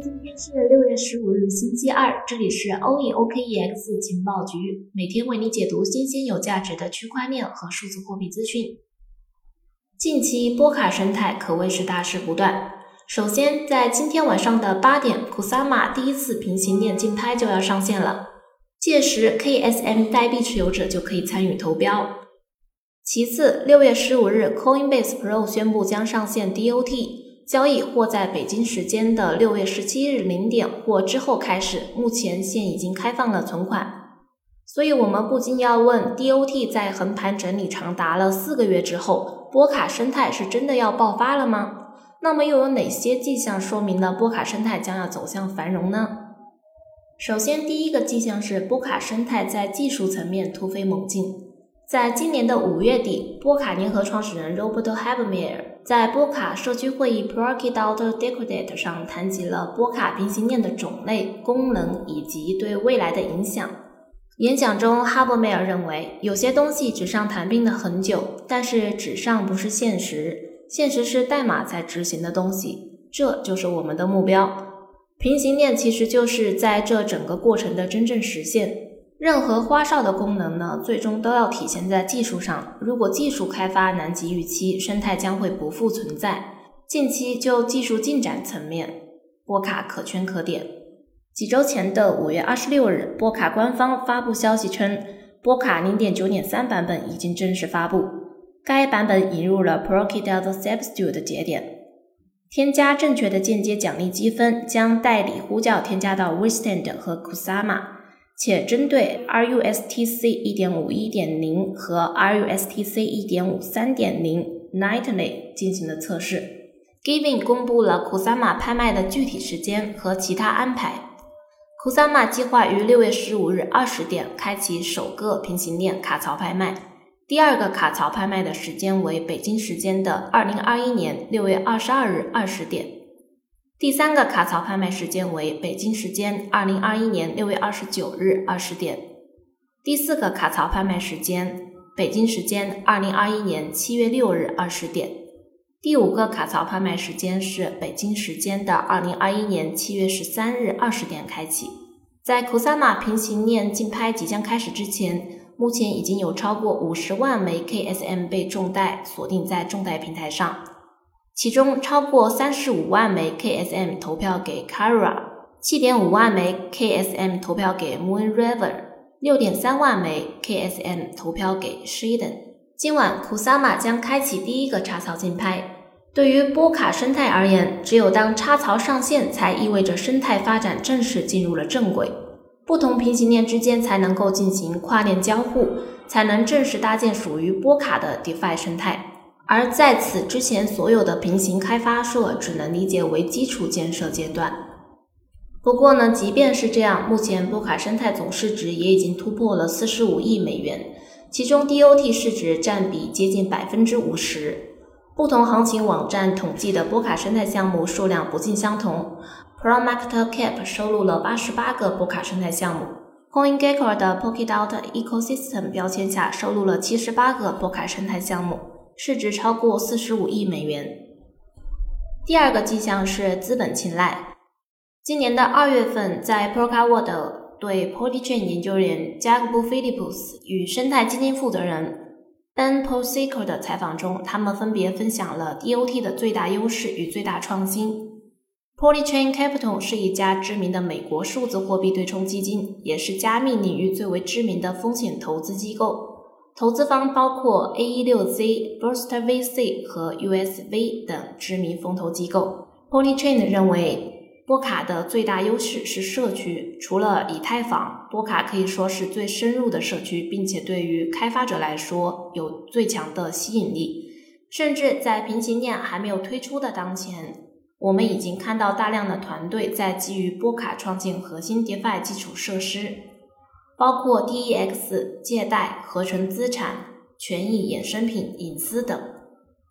今天是六月十五日，星期二，这里是欧易 OKEX 情报局，每天为你解读新鲜有价值的区块链和数字货币资讯。近期波卡生态可谓是大事不断。首先，在今天晚上的八点，Kusama 第一次平行链竞拍就要上线了，届时 KSM 代币持有者就可以参与投标。其次，六月十五日，Coinbase Pro 宣布将上线 DOT。交易或在北京时间的六月十七日零点或之后开始。目前现已经开放了存款，所以我们不禁要问：DOT 在横盘整理长达了四个月之后，波卡生态是真的要爆发了吗？那么又有哪些迹象说明了波卡生态将要走向繁荣呢？首先，第一个迹象是波卡生态在技术层面突飞猛进。在今年的五月底，波卡联合创始人 Robert Habermeyer 在波卡社区会议 Polkadot Decoded 上谈及了波卡平行链的种类、功能以及对未来的影响。演讲中，哈伯梅尔认为，有些东西纸上谈兵了很久，但是纸上不是现实，现实是代码在执行的东西，这就是我们的目标。平行链其实就是在这整个过程的真正实现。任何花哨的功能呢，最终都要体现在技术上。如果技术开发难及预期，生态将会不复存在。近期就技术进展层面，波卡可圈可点。几周前的五月二十六日，波卡官方发布消息称，波卡零点九点三版本已经正式发布。该版本引入了 Polkadot Substitute 节点，添加正确的间接奖励积分，将代理呼叫添加到 WeStand 和 Kusama。且针对 rustc 一点五一点零和 rustc 一点五三点零 nightly 进行了测试。Giving 公布了 Kusama 拍卖的具体时间和其他安排。Kusama 计划于六月十五日二十点开启首个平行链卡槽拍卖，第二个卡槽拍卖的时间为北京时间的二零二一年六月二十二日二十点。第三个卡槽拍卖时间为北京时间二零二一年六月二十九日二十点。第四个卡槽拍卖时间北京时间二零二一年七月六日二十点。第五个卡槽拍卖时间是北京时间的二零二一年七月十三日二十点开启。在 Kusama 平行链竞拍即将开始之前，目前已经有超过五十万枚 KSM 被重贷锁定在重贷平台上。其中超过三十五万枚 KSM 投票给 Kara，七点五万枚 KSM 投票给 Moon River，六点三万枚 KSM 投票给 Shiden。今晚 Kusama 将开启第一个插槽竞拍。对于波卡生态而言，只有当插槽上线，才意味着生态发展正式进入了正轨，不同平行链之间才能够进行跨链交互，才能正式搭建属于波卡的 DeFi 生态。而在此之前，所有的平行开发社只能理解为基础建设阶段。不过呢，即便是这样，目前波卡生态总市值也已经突破了四十五亿美元，其中 DOT 市值占比接近百分之五十。不同行情网站统计的波卡生态项目数量不尽相同。ProMarketCap 收录了八十八个波卡生态项目，CoinGecko 的 Polkadot Ecosystem 标签下收录了七十八个波卡生态项目。市值超过四十五亿美元。第二个迹象是资本青睐。今年的二月份，在 Polkadot 对 Polychain 研究员 Jacob Phillips 与生态基金负责人 Ben Polsico 的采访中，他们分别分享了 DOT 的最大优势与最大创新。Polychain Capital 是一家知名的美国数字货币对冲基金，也是加密领域最为知名的风险投资机构。投资方包括 A 一六 Z、Burst VC 和 USV 等知名风投机构。Polychain 认为，波卡的最大优势是社区。除了以太坊，波卡可以说是最深入的社区，并且对于开发者来说有最强的吸引力。甚至在平行链还没有推出的当前，我们已经看到大量的团队在基于波卡创建核心 DeFi 基础设施。包括 DEX 借贷、合成资产、权益衍生品、隐私等。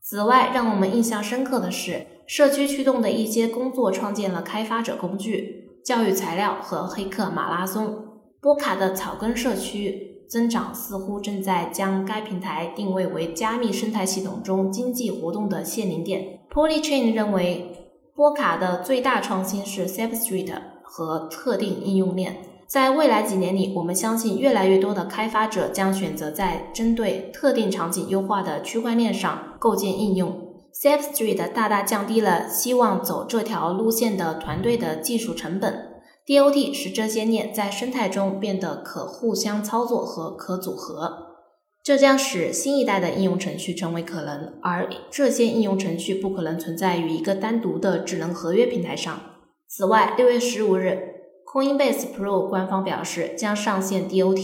此外，让我们印象深刻的是，社区驱动的一些工作创建了开发者工具、教育材料和黑客马拉松。波卡的草根社区增长似乎正在将该平台定位为加密生态系统中经济活动的限零点。Polychain 认为。波卡的最大创新是 Substrate 和特定应用链。在未来几年里，我们相信越来越多的开发者将选择在针对特定场景优化的区块链上构建应用。Substrate 大大降低了希望走这条路线的团队的技术成本。DOT 使这些链在生态中变得可互相操作和可组合，这将使新一代的应用程序成为可能，而这些应用程序不可能存在于一个单独的智能合约平台上。此外，六月十五日，Coinbase Pro 官方表示将上线 DOT，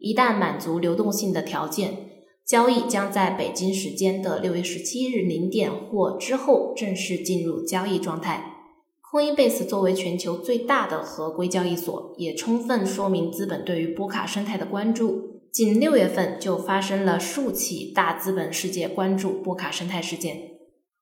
一旦满足流动性的条件，交易将在北京时间的六月十七日零点或之后正式进入交易状态。Coinbase 作为全球最大的合规交易所，也充分说明资本对于波卡生态的关注。仅六月份就发生了数起大资本世界关注波卡生态事件。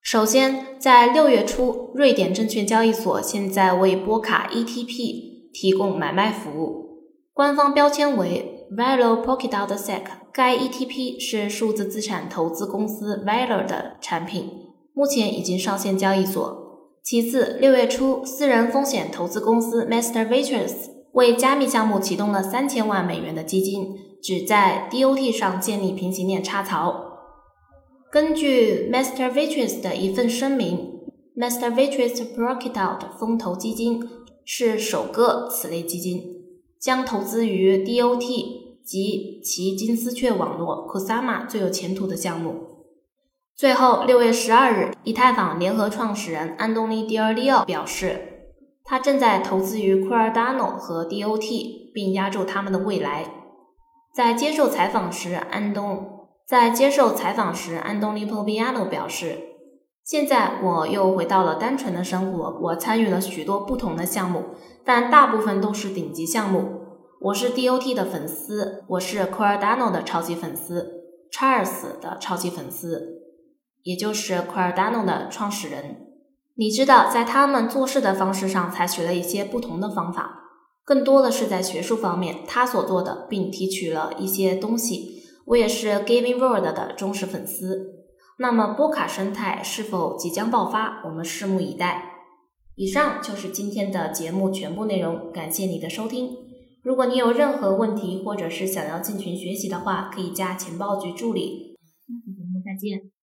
首先，在六月初，瑞典证券交易所现在为波卡 ETP 提供买卖服务，官方标签为 Valor Polkadot.sec。该 ETP 是数字资产投资公司 Valor 的产品，目前已经上线交易所。其次，六月初，私人风险投资公司 Master Ventures 为加密项目启动了三千万美元的基金，旨在 DOT 上建立平行链插槽。根据 Master Ventures 的一份声明，Master Ventures Polkadot 风投基金是首个此类基金，将投资于 DOT 及其金丝雀网络 Kusama 最有前途的项目。最后，六月十二日，以太坊联合创始人安东尼·迪尔利奥表示，他正在投资于库尔达诺和 DOT，并押注他们的未来。在接受采访时，安东在接受采访时，安东尼·波比亚诺表示：“现在我又回到了单纯的生活。我参与了许多不同的项目，但大部分都是顶级项目。我是 DOT 的粉丝，我是 Cardano 的超级粉丝，查尔斯的超级粉丝。”也就是 Cardano 的创始人，你知道，在他们做事的方式上采取了一些不同的方法，更多的是在学术方面他所做的，并提取了一些东西。我也是 Giving World 的忠实粉丝。那么波卡生态是否即将爆发？我们拭目以待。以上就是今天的节目全部内容，感谢你的收听。如果你有任何问题，或者是想要进群学习的话，可以加情报局助理。下期节目再见。